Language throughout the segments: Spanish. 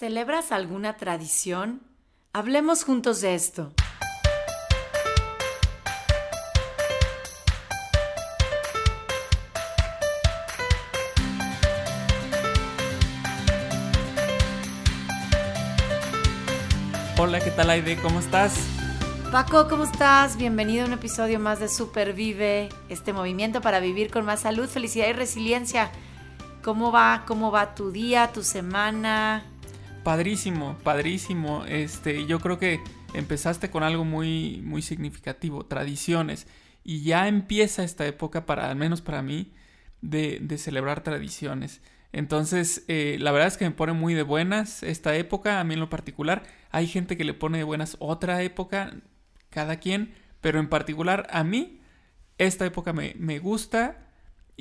¿Celebras alguna tradición? Hablemos juntos de esto. Hola, ¿qué tal Aide? ¿Cómo estás? Paco, ¿cómo estás? Bienvenido a un episodio más de Supervive, este movimiento para vivir con más salud, felicidad y resiliencia. ¿Cómo va? ¿Cómo va tu día, tu semana? Padrísimo, padrísimo. Este, yo creo que empezaste con algo muy, muy significativo, tradiciones. Y ya empieza esta época, para, al menos para mí, de, de celebrar tradiciones. Entonces, eh, la verdad es que me pone muy de buenas esta época, a mí en lo particular. Hay gente que le pone de buenas otra época, cada quien, pero en particular a mí, esta época me, me gusta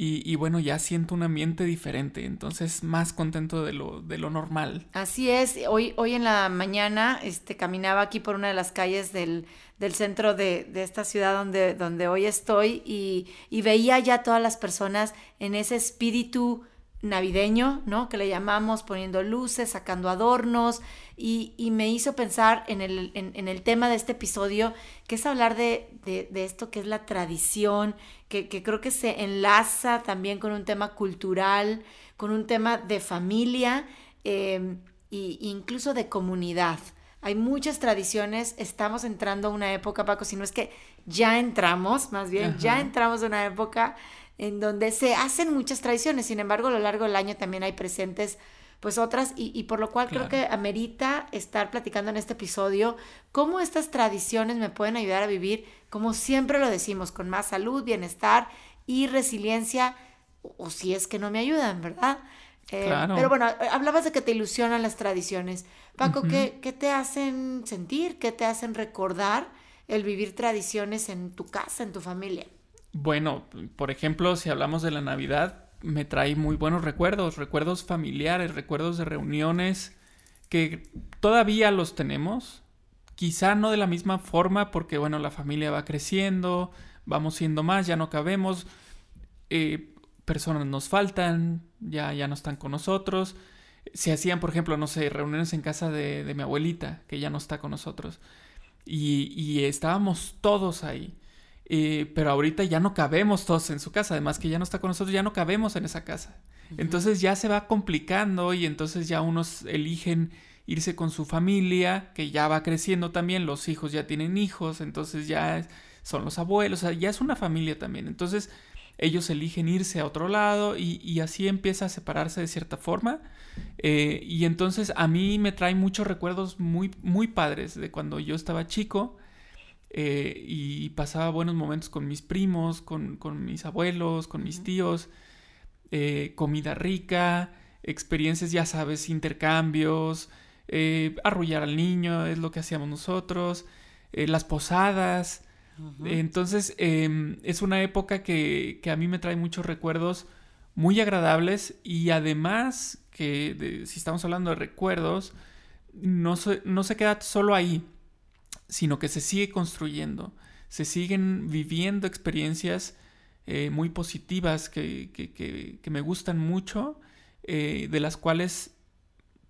y, bueno, ya siento un ambiente diferente, entonces más contento de lo, de lo normal. Así es, hoy, hoy en la mañana este, caminaba aquí por una de las calles del, del centro de, esta ciudad donde, donde hoy estoy y, y veía ya todas las personas en ese espíritu navideño, ¿no? Que le llamamos poniendo luces, sacando adornos, y, y me hizo pensar en el, en, en, el tema de este episodio, que es hablar de, de, de esto que es la tradición, que, que, creo que se enlaza también con un tema cultural, con un tema de familia eh, e incluso de comunidad. Hay muchas tradiciones, estamos entrando a una época, Paco, si no es que ya entramos, más bien, Ajá. ya entramos a una época en donde se hacen muchas tradiciones, sin embargo a lo largo del año también hay presentes pues otras y, y por lo cual claro. creo que amerita estar platicando en este episodio cómo estas tradiciones me pueden ayudar a vivir, como siempre lo decimos, con más salud, bienestar y resiliencia, o, o si es que no me ayudan, ¿verdad? Eh, claro. Pero bueno, hablabas de que te ilusionan las tradiciones. Paco, uh -huh. ¿qué, ¿qué te hacen sentir? ¿Qué te hacen recordar el vivir tradiciones en tu casa, en tu familia? Bueno, por ejemplo, si hablamos de la Navidad, me trae muy buenos recuerdos, recuerdos familiares, recuerdos de reuniones que todavía los tenemos, quizá no de la misma forma porque bueno, la familia va creciendo, vamos siendo más, ya no cabemos, eh, personas nos faltan, ya, ya no están con nosotros. Se hacían, por ejemplo, no sé, reuniones en casa de, de mi abuelita, que ya no está con nosotros. Y, y estábamos todos ahí. Pero ahorita ya no cabemos todos en su casa, además que ya no está con nosotros, ya no cabemos en esa casa. Uh -huh. Entonces ya se va complicando y entonces ya unos eligen irse con su familia, que ya va creciendo también, los hijos ya tienen hijos, entonces ya son los abuelos, o sea, ya es una familia también. Entonces ellos eligen irse a otro lado y, y así empieza a separarse de cierta forma. Eh, y entonces a mí me trae muchos recuerdos muy, muy padres de cuando yo estaba chico eh, y pasaba buenos momentos con mis primos, con, con mis abuelos, con mis tíos, eh, comida rica, experiencias, ya sabes, intercambios, eh, arrullar al niño, es lo que hacíamos nosotros, las posadas. Uh -huh. Entonces em, es una época que, que, a mí me trae muchos recuerdos muy agradables y además que de, si estamos hablando de recuerdos, no se, no se queda solo ahí sino que se sigue construyendo, se siguen viviendo experiencias eh, muy positivas que, que, que, que, me gustan mucho, eh, de las cuales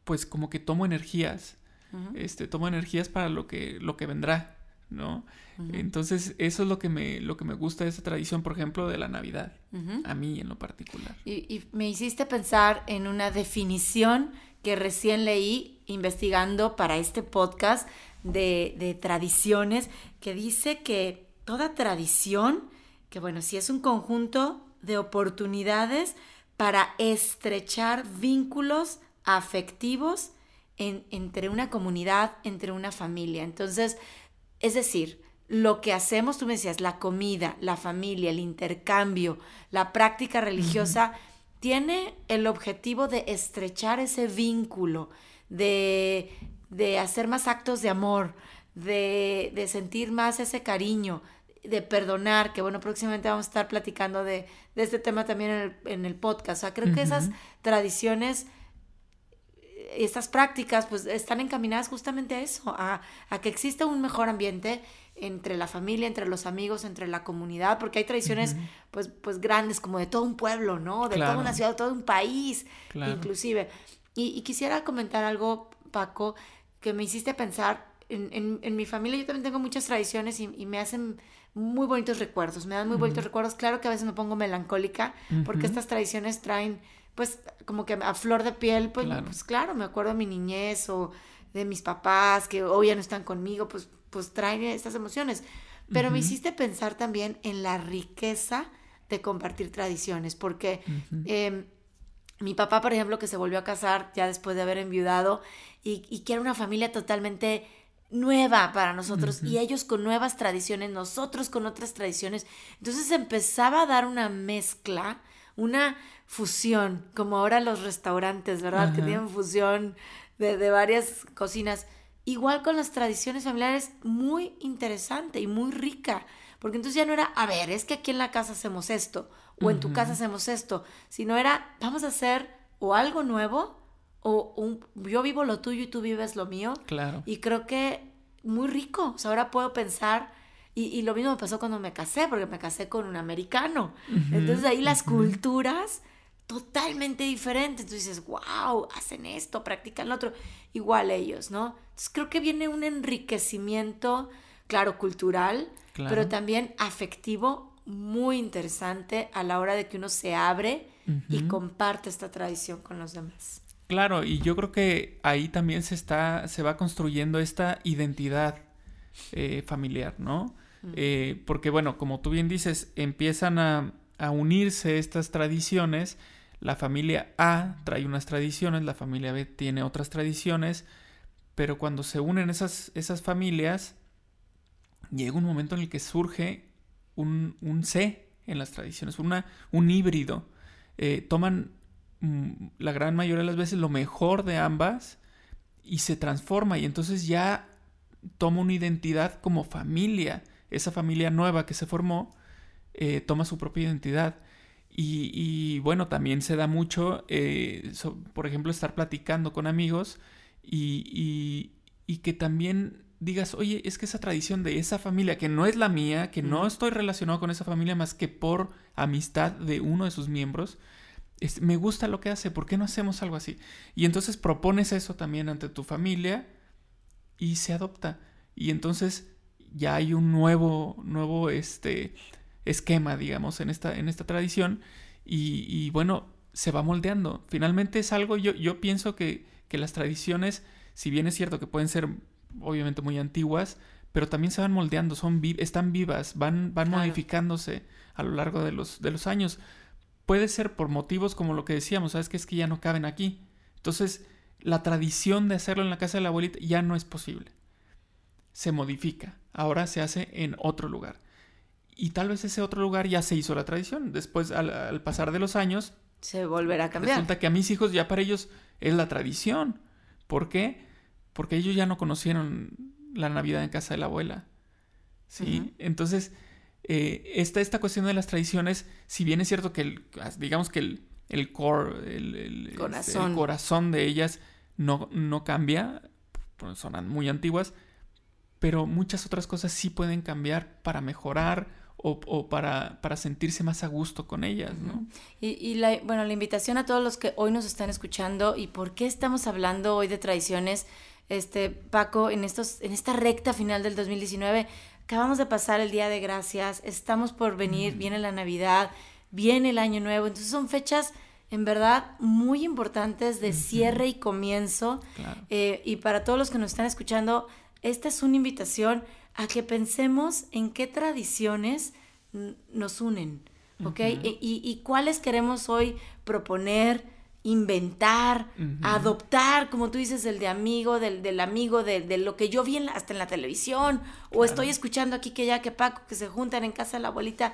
pues como que tomo energías, uh -huh. este, tomo energías para lo que, lo que vendrá, ¿no? Uh -huh. Entonces eso es lo que, me, lo que me gusta de esa tradición, por ejemplo, de la Navidad, uh -huh. a mí en lo particular. Y, y me hiciste pensar en una definición que recién leí investigando para este podcast de, de, tradiciones que dice que toda tradición, que bueno, si es un conjunto de oportunidades para estrechar vínculos afectivos en, entre una comunidad, entre una familia. Entonces, es decir, lo que hacemos, tú me decías, la comida, la familia, el intercambio, la práctica religiosa, uh -huh. tiene el objetivo de estrechar ese vínculo, de de hacer más actos de amor, de, de, sentir más ese cariño, de perdonar, que bueno, próximamente vamos a estar platicando de, de este tema también en el, en el, podcast. O sea, creo uh -huh. que esas tradiciones, estas prácticas, pues están encaminadas justamente a eso, a, a, que exista un mejor ambiente entre la familia, entre los amigos, entre la comunidad, porque hay tradiciones uh -huh. pues, pues grandes, como de todo un pueblo, ¿no? De claro. toda una ciudad, de todo un país, claro. inclusive. Y, y, quisiera comentar algo Paco, que me hiciste pensar. En, en, mi familia yo también tengo muchas tradiciones y, y, me hacen muy bonitos recuerdos, me dan muy bonitos recuerdos. Claro que a veces me pongo melancólica porque estas tradiciones traen, pues, como que a flor de piel, pues claro. pues claro, me acuerdo de mi niñez o de mis papás que hoy ya no están conmigo, pues, pues traen estas emociones. Pero me hiciste pensar también en la riqueza de compartir tradiciones, porque mi papá, por ejemplo, que se volvió a casar ya después de haber enviudado y, y que era una familia totalmente nueva para nosotros y ellos con nuevas tradiciones, nosotros con otras tradiciones. Entonces empezaba a dar una mezcla, una fusión, como ahora los restaurantes, ¿verdad? Que tienen fusión de, de, varias cocinas. Igual con las tradiciones familiares, muy interesante y muy rica. Porque entonces ya no era, a ver, es que aquí en la casa hacemos esto, o en tu casa hacemos esto, sino era, vamos a hacer o algo nuevo, o un, yo vivo lo tuyo y tú vives lo mío. Claro. Y creo que muy rico. O sea, ahora puedo pensar, y, y lo mismo me pasó cuando me casé, porque me casé con un americano. Entonces ahí las culturas totalmente diferentes. Entonces dices, wow, hacen esto, practican lo otro. Igual ellos, ¿no? Entonces creo que viene un enriquecimiento, claro, cultural, pero también afectivo muy interesante a la hora de que uno se abre y comparte esta tradición con los demás. Claro, y yo creo que ahí también se está, se va construyendo esta identidad eh, familiar, ¿no? Eh, porque bueno, como tú bien dices, empiezan a, a, unirse estas tradiciones. La familia A trae unas tradiciones, la familia B tiene otras tradiciones, pero cuando se unen esas, esas familias, llega un momento en el que surge un, C en las tradiciones, una, un híbrido. Eh, toman Mm, la gran mayoría de las veces lo mejor de ambas y se transforma y entonces ya toma una identidad como familia. Esa familia nueva que se formó eh, toma su propia identidad. Y, bueno, también se da mucho, eh, por ejemplo, estar platicando con amigos y, y, que también digas, oye, es que esa tradición de esa familia, que no es la mía, que no estoy relacionado con esa familia más que por amistad de uno de sus miembros, me gusta lo que hace, ¿por qué no hacemos algo así? Y entonces propones eso también ante tu familia y se adopta. Y entonces ya hay un nuevo, nuevo este, esquema, digamos, en esta, en esta tradición. Y, bueno, se va moldeando. Finalmente es algo, yo, yo pienso que, que las tradiciones, si bien es cierto que pueden ser obviamente muy antiguas, pero también se van moldeando, son están vivas, van, van modificándose a lo largo de los, de los años puede ser por motivos como lo que decíamos, ¿sabes? Que es que ya no caben aquí. Entonces, la tradición de hacerlo en la casa de la abuelita ya no es posible. Se modifica. Ahora se hace en otro lugar. Y tal vez ese otro lugar ya se hizo la tradición. Después, al, pasar de los años, se volverá a cambiar. Resulta que a mis hijos ya para ellos es la tradición. ¿Por qué? Porque ellos ya no conocieron la Navidad en casa de la abuela. ¿Sí? Entonces, eh, esta, esta cuestión de las tradiciones, si bien es cierto que el, digamos que el, el core, el, este, corazón. corazón de ellas no, no cambia, son muy antiguas, pero muchas otras cosas sí pueden cambiar para mejorar o, o para, para, sentirse más a gusto con ellas, ¿no? Y, y la, bueno, la invitación a todos los que hoy nos están escuchando y por qué estamos hablando hoy de tradiciones, este, Paco, en, estos, en esta recta final del 2019, acabamos de pasar el Día de Gracias, estamos por venir, viene la Navidad, viene el Año Nuevo, entonces son fechas en verdad muy importantes de cierre y comienzo. Eh, y para todos los que nos están escuchando, esta es una invitación a que pensemos en qué tradiciones nos unen, ¿ok? y, cuáles queremos hoy proponer, inventar, adoptar, como tú dices, el de amigo, del, del amigo, de, lo que yo vi hasta en la televisión, o estoy escuchando aquí que ya que Paco, que se juntan en casa de la abuelita,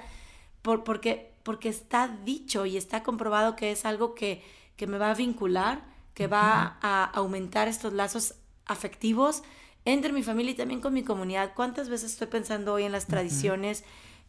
por, porque, porque está dicho y está comprobado que es algo que, que me va a vincular, que va a aumentar estos lazos afectivos entre mi familia y también con mi comunidad. ¿Cuántas veces estoy pensando hoy en las tradiciones?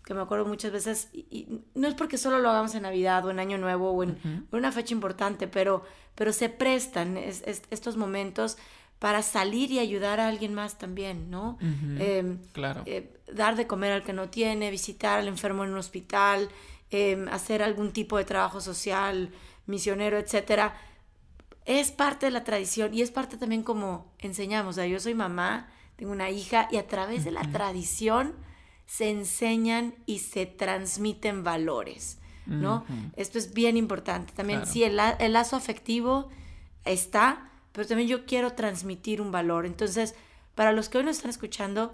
Que me acuerdo muchas veces, y, no es porque solo lo hagamos en Navidad o en Año Nuevo o en, una fecha importante, pero, pero se prestan estos momentos para salir y ayudar a alguien más también, ¿no? Em, claro. Eh, dar de comer al que no tiene, visitar al enfermo en un hospital, em, hacer algún tipo de trabajo social, misionero, etcétera. es parte de la tradición y es parte también como enseñamos. O sea, yo soy mamá, tengo una hija y a través de la tradición se enseñan y se transmiten valores, ¿no? Esto es bien importante. También, sí, el, el, lazo afectivo está, pero también yo quiero transmitir un valor. Entonces, para los que hoy nos están escuchando,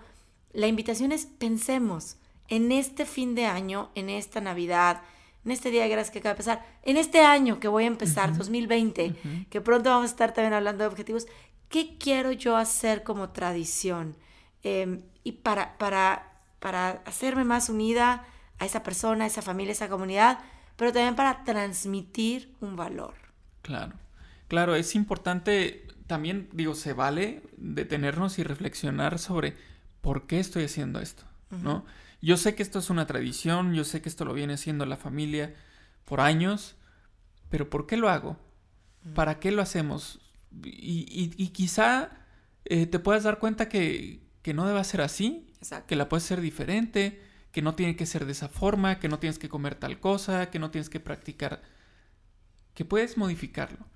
la invitación es pensemos en este fin de año, en esta Navidad, en este día de gracias que acaba de empezar, en este año que voy a empezar, 2020, que pronto vamos a estar también hablando de objetivos, ¿qué quiero yo hacer como tradición? Em, y para, para para hacerme más unida a esa persona, a esa familia, a esa comunidad, pero también para transmitir un valor. Claro, claro, es importante también, digo, se vale detenernos y reflexionar sobre por qué estoy haciendo esto, ¿no? Yo sé que esto es una tradición, yo sé que esto lo viene haciendo la familia por años, pero ¿por qué lo hago? ¿Para qué lo hacemos? Y, quizá eh, te puedas dar cuenta que, que no deba ser así, que la puedes ser diferente, que no tiene que ser de esa forma, que no tienes que comer tal cosa, que no tienes que practicar, que puedes modificarlo.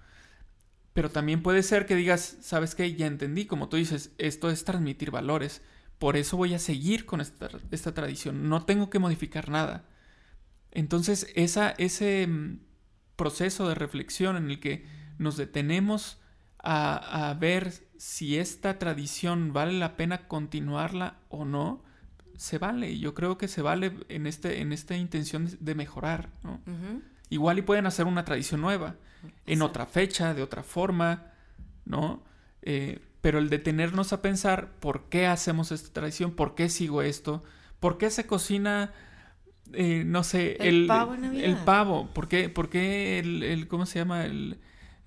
Pero también puede ser que digas, ¿sabes qué? Ya entendí, como tú dices, esto es transmitir valores. Por eso voy a seguir con esta, tradición. No tengo que modificar nada. Entonces, ese mm, proceso de reflexión en el que nos detenemos a ver si esta tradición vale la pena continuarla o no, se vale. Yo creo que se vale en, este, en esta intención de mejorar, ¿no? Igual y pueden hacer una tradición nueva, en otra fecha, de otra forma, ¿no? Eh, pero el detenernos a pensar por qué hacemos esta tradición, por qué sigo esto, por qué se cocina, eh, no sé, el, pavo El pavo, ¿por qué, por qué el, el, ¿cómo se llama? El,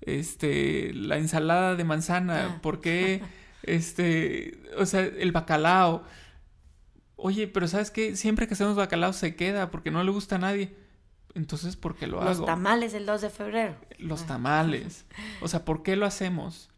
este, la ensalada de manzana, ah. ¿por qué, este, o sea, el bacalao? Oye, pero ¿sabes qué? Siempre que hacemos bacalao se queda porque no le gusta a nadie. Entonces, ¿por qué lo hago? Los tamales el 2 de febrero. Los ah. tamales. O sea, ¿por qué lo hacemos?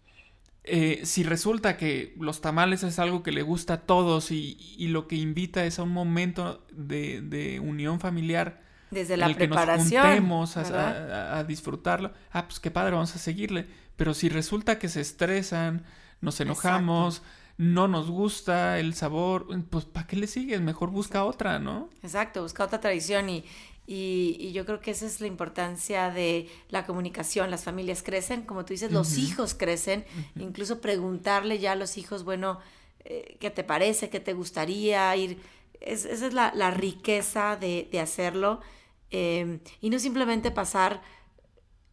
Eh, si resulta que los tamales es algo que le gusta a todos y, y lo que invita es a un momento de, de unión familiar, desde la preparación. a, disfrutarlo. Ah, pues qué padre, vamos a seguirle. Pero si resulta que se estresan, nos enojamos, no nos gusta el sabor, pues ¿para qué le sigues? Mejor busca otra, ¿no? Exacto, busca otra tradición y, y, yo creo que esa es la importancia de la comunicación. Las familias crecen, como tú dices, los hijos crecen. Incluso preguntarle ya a los hijos, bueno, eh, ¿qué te parece? ¿Qué te gustaría ir? esa es la, la riqueza de, de hacerlo. Em, y no simplemente pasar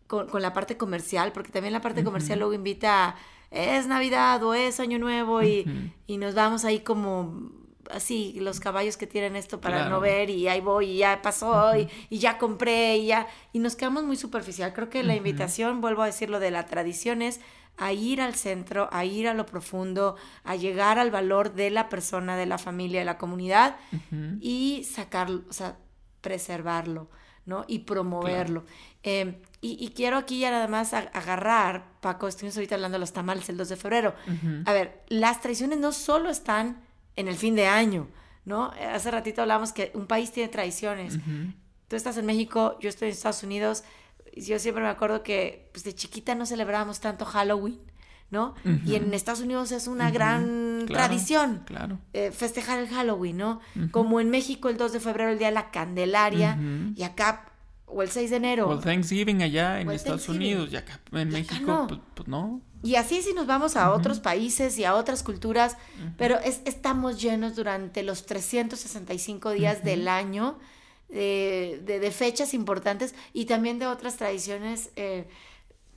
con, la parte comercial, porque también la parte comercial luego invita a, es Navidad o es Año Nuevo y, nos vamos ahí como así, los caballos que tienen esto para no ver y ahí voy y ya pasó y, ya compré y ya, y nos quedamos muy superficial. Creo que la invitación, vuelvo a decirlo, de la tradición es a ir al centro, a ir a lo profundo, a llegar al valor de la persona, de la familia, de la comunidad y sacarlo, o sea, preservarlo, ¿no? Y promoverlo. Em, y, quiero aquí ya nada más agarrar, Paco, estuvimos ahorita hablando de los tamales el 2 de febrero. A ver, las tradiciones no solo están en el fin de año, ¿no? Hace ratito hablamos que un país tiene tradiciones. Tú estás en México, yo estoy en Estados Unidos. Yo siempre me acuerdo que pues, de chiquita no celebrábamos tanto Halloween. ¿No? Y en Estados Unidos es una gran tradición claro. Eh, festejar el Halloween, ¿no? Como en México el 2 de febrero, el Día de la Candelaria, y acá, o el 6 de enero. O el Thanksgiving allá en Estados Unidos, y acá en México, pues, pues, no. Y así si nos vamos a otros países y a otras culturas, pero estamos llenos durante los 365 días del año de, de, fechas importantes y también de otras tradiciones, eh,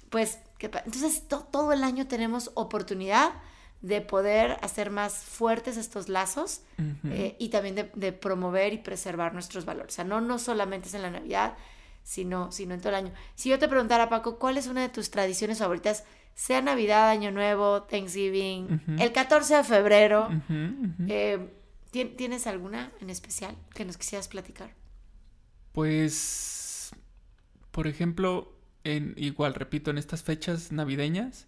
pues entonces, todo el año tenemos oportunidad de poder hacer más fuertes estos lazos eh, y también de, promover y preservar nuestros valores. O sea, no, no solamente es en la Navidad, sino, sino en todo el año. Si yo te preguntara, Paco, ¿cuál es una de tus tradiciones favoritas? Sea Navidad, Año Nuevo, Thanksgiving, el 14 de febrero. Eh, ¿Tienes alguna en especial que nos quisieras platicar? Pues, por ejemplo, en, igual, repito, en estas fechas navideñas,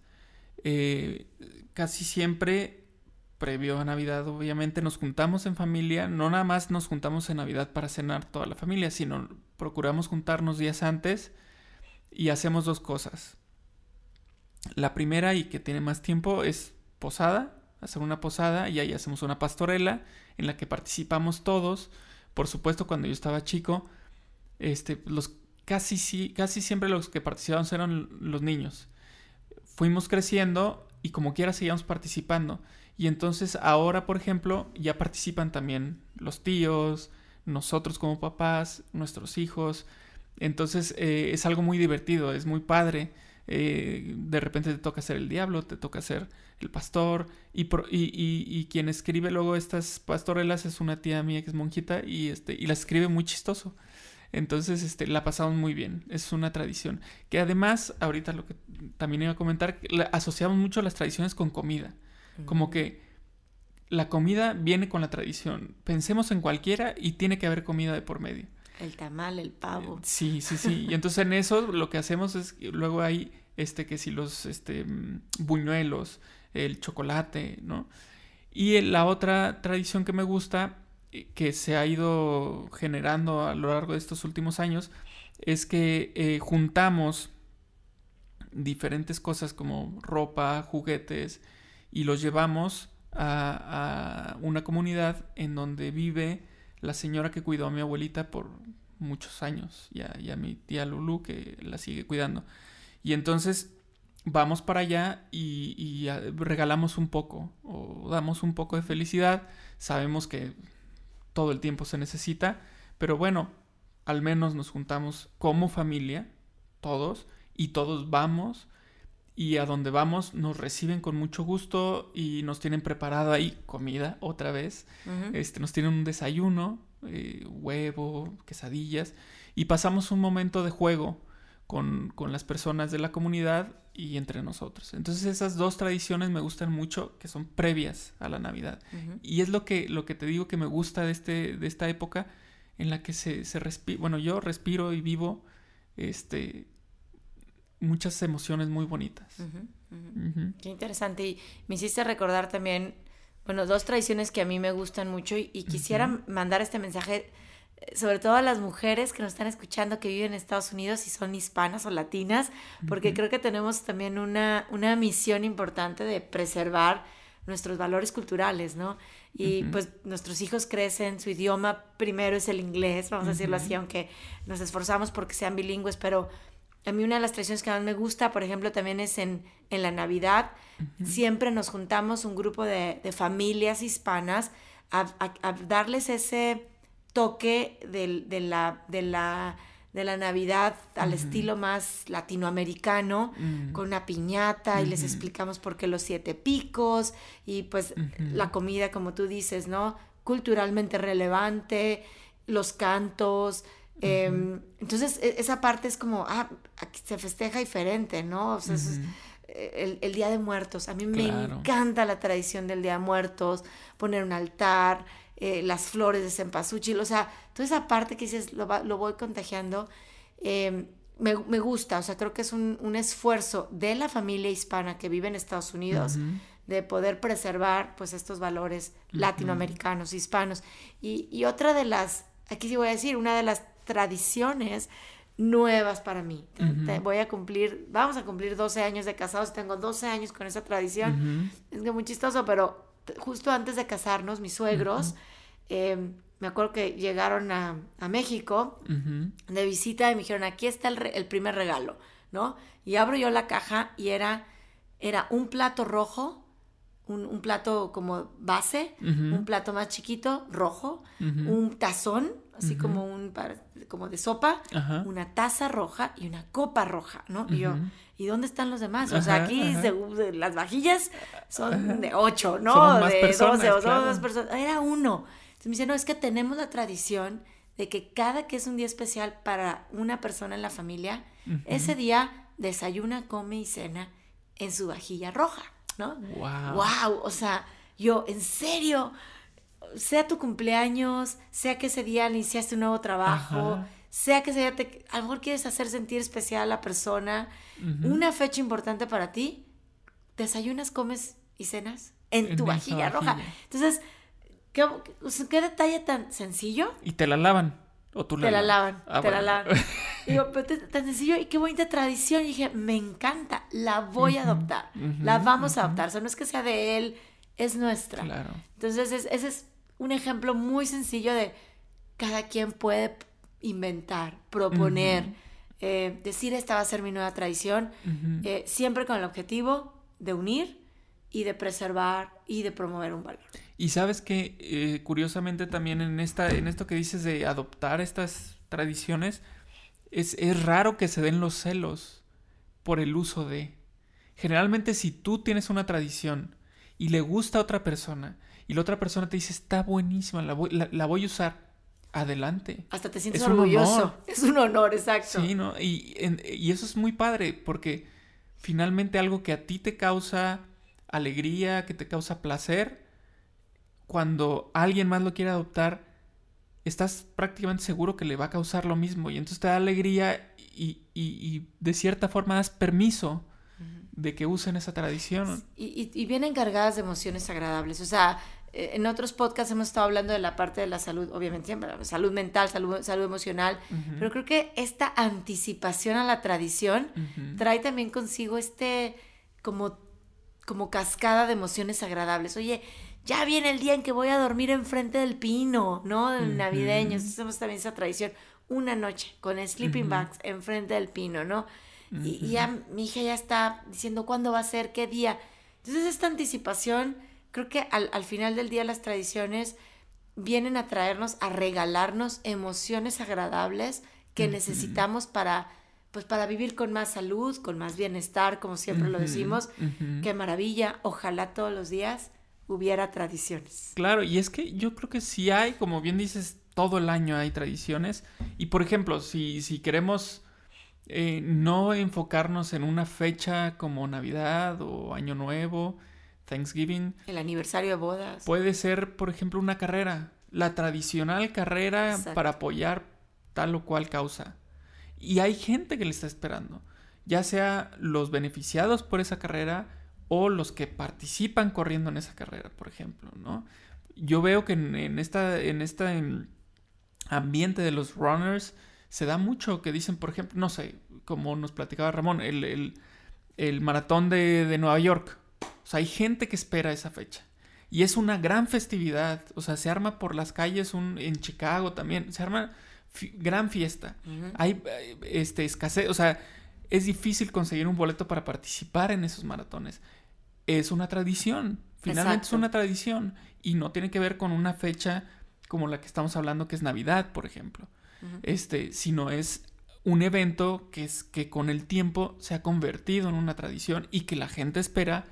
eh, casi siempre, previo a Navidad, obviamente, nos juntamos en familia. No nada más nos juntamos en Navidad para cenar toda la familia, sino procuramos juntarnos días antes y hacemos dos cosas. La primera y que tiene más tiempo es posada, hacer una posada y ahí hacemos una pastorela en la que participamos todos. Por supuesto, cuando yo estaba chico, este, los casi, sí, casi siempre los que participaban eran los niños. Fuimos creciendo y como quiera seguíamos participando. Y entonces ahora, por ejemplo, ya participan también los tíos, nosotros como papás, nuestros hijos. Entonces eh, es algo muy divertido, es muy padre. Eh, de repente te toca ser el diablo, te toca ser el pastor. Y, quien escribe luego estas pastorelas es una tía mía que es monjita y, este, y las escribe muy chistoso. Entonces, este, la pasamos muy bien. Es una tradición. Que además, ahorita lo que también iba a comentar, asociamos mucho las tradiciones con comida. Como que la comida viene con la tradición. Pensemos en cualquiera y tiene que haber comida de por medio. El tamal, el pavo. Sí, sí, sí. Y entonces en eso lo que hacemos es, luego hay, este, que si los, este, mm, buñuelos, el chocolate, ¿no? Y la otra tradición que me gusta, eh, que se ha ido generando a lo largo de estos últimos años, es que eh, juntamos diferentes cosas como ropa, juguetes, y los llevamos a, una comunidad en donde vive la señora que cuidó a mi abuelita por muchos años y a, mi tía Lulu que la sigue cuidando. Y entonces vamos para allá y, regalamos un poco o damos un poco de felicidad. Sabemos que todo el tiempo se necesita, pero bueno, al menos nos juntamos como familia, todos, y todos vamos y a donde vamos nos reciben con mucho gusto y nos tienen preparado ahí comida otra vez. este, nos tienen un desayuno, eh, huevo, quesadillas y pasamos un momento de juego con, las personas de la comunidad y entre nosotros. Entonces esas dos tradiciones me gustan mucho, que son previas a la Navidad. Y es lo que, lo que te digo que me gusta de, este, de esta época en la que se, se respira, bueno, yo respiro y vivo este, muchas emociones muy bonitas. Qué interesante. Y me hiciste recordar también, bueno, dos tradiciones que a mí me gustan mucho y, quisiera mandar este mensaje sobre todo a las mujeres que nos están escuchando que viven en Estados Unidos y son hispanas o latinas, porque creo que tenemos también una, una misión importante de preservar nuestros valores culturales, ¿no? Y pues nuestros hijos crecen, su idioma primero es el inglés, vamos a decirlo así, aunque nos esforzamos porque sean bilingües, pero a mí una de las tradiciones que más me gusta, por ejemplo, también es en, en la Navidad. Siempre nos juntamos un grupo de, de familias hispanas a, a, darles ese toque de, de, la, de, la, de la Navidad al estilo más latinoamericano, con una piñata y les explicamos por qué los siete picos y pues la comida, como tú dices, ¿no? Culturalmente relevante, los cantos, Em, entonces, e, esa parte es como, ah, aquí se festeja diferente, ¿no? O sea, el, el, Día de Muertos. A mí me encanta la tradición del Día de Muertos, poner un altar, eh, las flores de cempasúchil, o sea, toda esa parte que dices, lo, lo voy contagiando, em, me, me, gusta, o sea, creo que es un, un, esfuerzo de la familia hispana que vive en Estados Unidos. de poder preservar pues estos valores latinoamericanos, hispanos. Y, y otra de las, aquí sí voy a decir, una de las tradiciones nuevas para mí. voy a cumplir, vamos a cumplir 12 años de casados, tengo 12 años con esa tradición. Es que muy chistoso, pero justo antes de casarnos, mis suegros, em, me acuerdo que llegaron a, México de visita y me dijeron, aquí está el, primer regalo, ¿no? Y abro yo la caja y era, era un plato rojo un, plato como base, un plato más chiquito, rojo, un tazón, así como un como de sopa, una taza roja y una copa roja, ¿no? Y yo, ¿y dónde están los demás? o sea, aquí las vajillas son de ocho, ¿no? de doce o dos personas. Era uno. Entonces me dice, no, es que tenemos la tradición de que cada que es un día especial para una persona en la familia, ese día desayuna, come y cena en su vajilla roja. ¿No? Wow. Wow, o sea, yo, en serio, sea tu cumpleaños, sea que ese día iniciaste un nuevo trabajo, sea que ese día te, a lo mejor quieres hacer sentir especial a la persona, una fecha importante para ti, desayunas, comes y cenas en, tu vajilla, roja. Entonces, ¿qué, ¿qué, detalle tan sencillo? Y te la lavan. ¿O tú te la, lavan, ah, te la lavan. Digo, pero tan sencillo y qué bonita tradición. Y dije, me encanta, la voy a adoptar, la vamos a adoptar. O sea, no es que sea de él, es nuestra. Claro. Entonces, ese es un ejemplo muy sencillo de cada quien puede inventar, proponer, eh, decir esta va a ser mi nueva tradición, eh, siempre con el objetivo de unir y de preservar y de promover un valor. Y sabes que eh, curiosamente también en, esta, en esto que dices de adoptar estas tradiciones, es, es raro que se den los celos por el uso de... Generalmente si tú tienes una tradición y le gusta a otra persona y la otra persona te dice está buenísima, la voy, la, voy a usar, adelante. Hasta te sientes orgulloso. Es un honor, exacto. Sí, ¿no? Y, y eso es muy padre porque finalmente algo que a ti te causa alegría, que te causa placer, cuando alguien más lo quiere adoptar, estás prácticamente seguro que le va a causar lo mismo y entonces te da alegría y, de cierta forma das permiso de que usen esa tradición. Y, y, vienen cargadas de emociones agradables. O sea, eh, en otros podcasts hemos estado hablando de la parte de la salud, obviamente siempre, salud mental, salud, salud emocional, pero creo que esta anticipación a la tradición trae también consigo este como, como cascada de emociones agradables. Oye, ya viene el día en que voy a dormir enfrente del pino, ¿no? Del navideño. Hacemos también esa tradición. Una noche con sleeping bags enfrente del pino, ¿no? y, ya mi hija ya está diciendo cuándo va a ser, qué día. Entonces esta anticipación, creo que al, al final del día las tradiciones vienen a traernos, a regalarnos emociones agradables que necesitamos para pues para vivir con más salud, con más bienestar, como siempre lo decimos. Qué maravilla, ojalá todos los días hubiera tradiciones. Claro, y es que yo creo que sí hay, como bien dices, todo el año hay tradiciones. Y por ejemplo, si, si queremos eh, no enfocarnos en una fecha como Navidad o Año Nuevo, Thanksgiving. El aniversario de bodas. Puede ser, por ejemplo, una carrera. La tradicional carrera para apoyar tal o cual causa. Y hay gente que le está esperando. Ya sea los beneficiados por esa carrera o los que participan corriendo en esa carrera, por ejemplo, ¿no? Yo veo que en, esta, en este ambiente de los runners se da mucho que dicen, por ejemplo, no sé, como nos platicaba Ramón, el, maratón de, Nueva York. O sea, hay gente que espera esa fecha. Y es una gran festividad. O sea, se arma por las calles un, en Chicago también. Se arma gran fiesta. Hay este, escasez. O sea, es difícil conseguir un boleto para participar en esos maratones. Es una tradición, finalmente es una tradición y no tiene que ver con una fecha como la que estamos hablando que es Navidad, por ejemplo. Este, sino es un evento que es que con el tiempo se ha convertido en una tradición y que la gente espera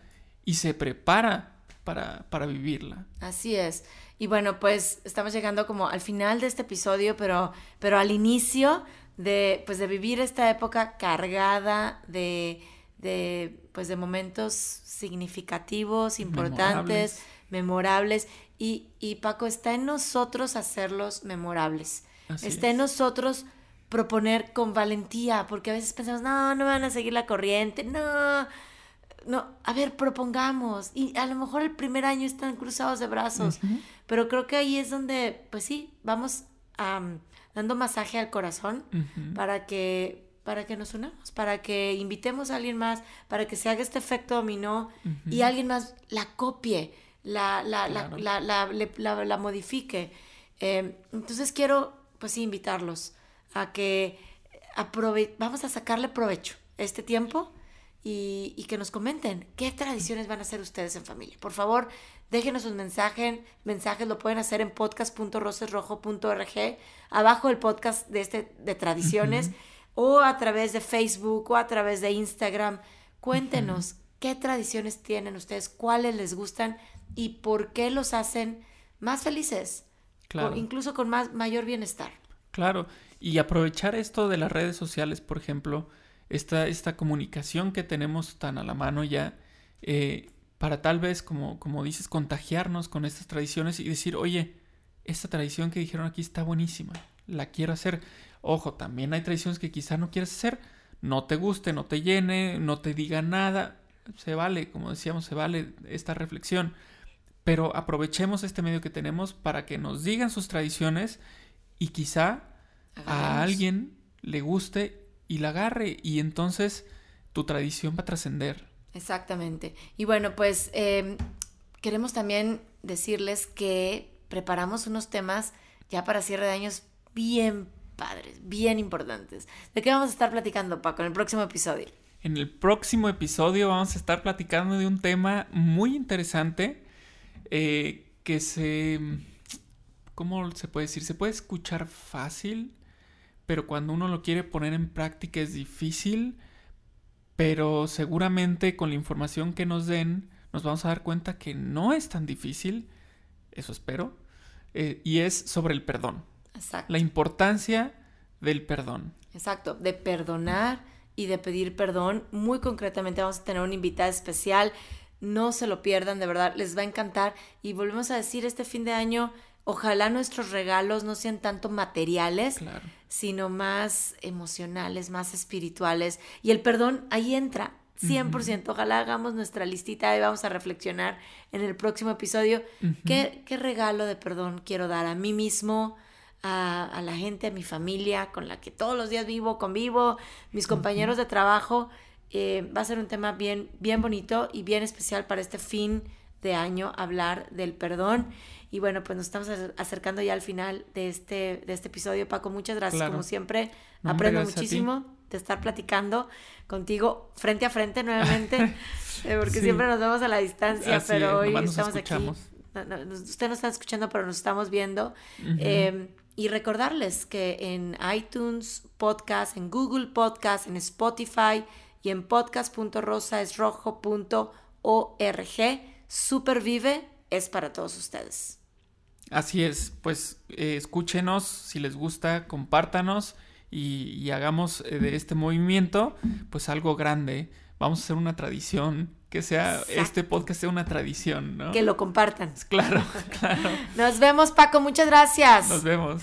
y se prepara para, para vivirla. Así es. Y bueno, pues estamos llegando como al final de este episodio, pero, pero al inicio de, pues de vivir esta época cargada de, de, pues de momentos significativos, importantes, memorables. Y, y, Paco, está en nosotros hacerlos memorables. está en nosotros proponer con valentía, porque a veces pensamos, no, no van a seguir la corriente, no, no, a ver, propongamos. Y a lo mejor el primer año están cruzados de brazos, pero creo que ahí es donde, pues sí, vamos a dando masaje al corazón para que para que nos unamos, para que invitemos a alguien más, para que se haga este efecto dominó y alguien más la copie, la, la, la, la, la modifique. Em, entonces quiero, pues sí, invitarlos a que aprove vamos a sacarle provecho este tiempo y, y, que nos comenten qué tradiciones van a hacer ustedes en familia. Por favor, déjenos sus mensajes, mensajes lo pueden hacer en podcast.rosesrojo.org, abajo del podcast de este de tradiciones o a través de Facebook o a través de Instagram. Cuéntenos qué tradiciones tienen ustedes, cuáles les gustan y por qué los hacen más felices, claro. incluso con más mayor bienestar. Claro, y aprovechar esto de las redes sociales, por ejemplo, esta, esta comunicación que tenemos tan a la mano ya, eh, para tal vez, como, como dices, contagiarnos con estas tradiciones y decir, oye, esta tradición que dijeron aquí está buenísima, la quiero hacer. Ojo, también hay tradiciones que quizá no quieras hacer, no te guste, no te llene, no te diga nada, se vale, como decíamos, se vale esta reflexión. Pero aprovechemos este medio que tenemos para que nos digan sus tradiciones y quizá a alguien le guste y la agarre. Y entonces tu tradición va a trascender. Exactamente. Y bueno, pues em, queremos también decirles que preparamos unos temas ya para cierre de años bien padres, bien importantes. ¿De qué vamos a estar platicando, Paco, en el próximo episodio? En el próximo episodio vamos a estar platicando de un tema muy interesante eh, que se... ¿Cómo se puede decir? Se puede escuchar fácil, pero cuando uno lo quiere poner en práctica es difícil, pero seguramente con la información que nos den nos vamos a dar cuenta que no es tan difícil, eso espero, eh, y es sobre el perdón. Exacto. La importancia del perdón. Exacto, de perdonar y de pedir perdón. Muy concretamente vamos a tener una invitada especial. No se lo pierdan, de verdad, les va a encantar. Y volvemos a decir este fin de año, ojalá nuestros regalos no sean tanto materiales, Claro. Sino más emocionales, más espirituales. Y el perdón ahí entra. 100%. Ojalá hagamos nuestra listita y vamos a reflexionar en el próximo episodio. ¿Qué, ¿Qué regalo de perdón quiero dar a mí mismo, a, a la gente, a mi familia, con la que todos los días vivo, convivo, mis compañeros de trabajo? Eh, va a ser un tema bien, bien bonito y bien especial para este fin de año, hablar del perdón. Y bueno, pues nos estamos acer- acercando ya al final de este, de este episodio. Paco, muchas gracias. Claro. Como siempre, No, aprendo muchísimo de estar platicando contigo frente a frente nuevamente, eh, porque Sí. siempre nos vemos a la distancia, Así pero hoy estamos escuchamos. aquí. No, no, nos- usted no está escuchando, pero nos estamos viendo. Eh, y recordarles que en iTunes Podcast, en Google Podcast, en Spotify y en podcast.rosaesrojo.org, Supervive es para todos ustedes. Así es, pues eh, escúchenos, si les gusta, compártanos y, y hagamos eh, de este movimiento pues algo grande. Vamos a hacer una tradición, que sea, Exacto. este podcast sea una tradición, ¿no? Que lo compartan. Claro, claro. Nos vemos, Paco. Muchas gracias. Nos vemos.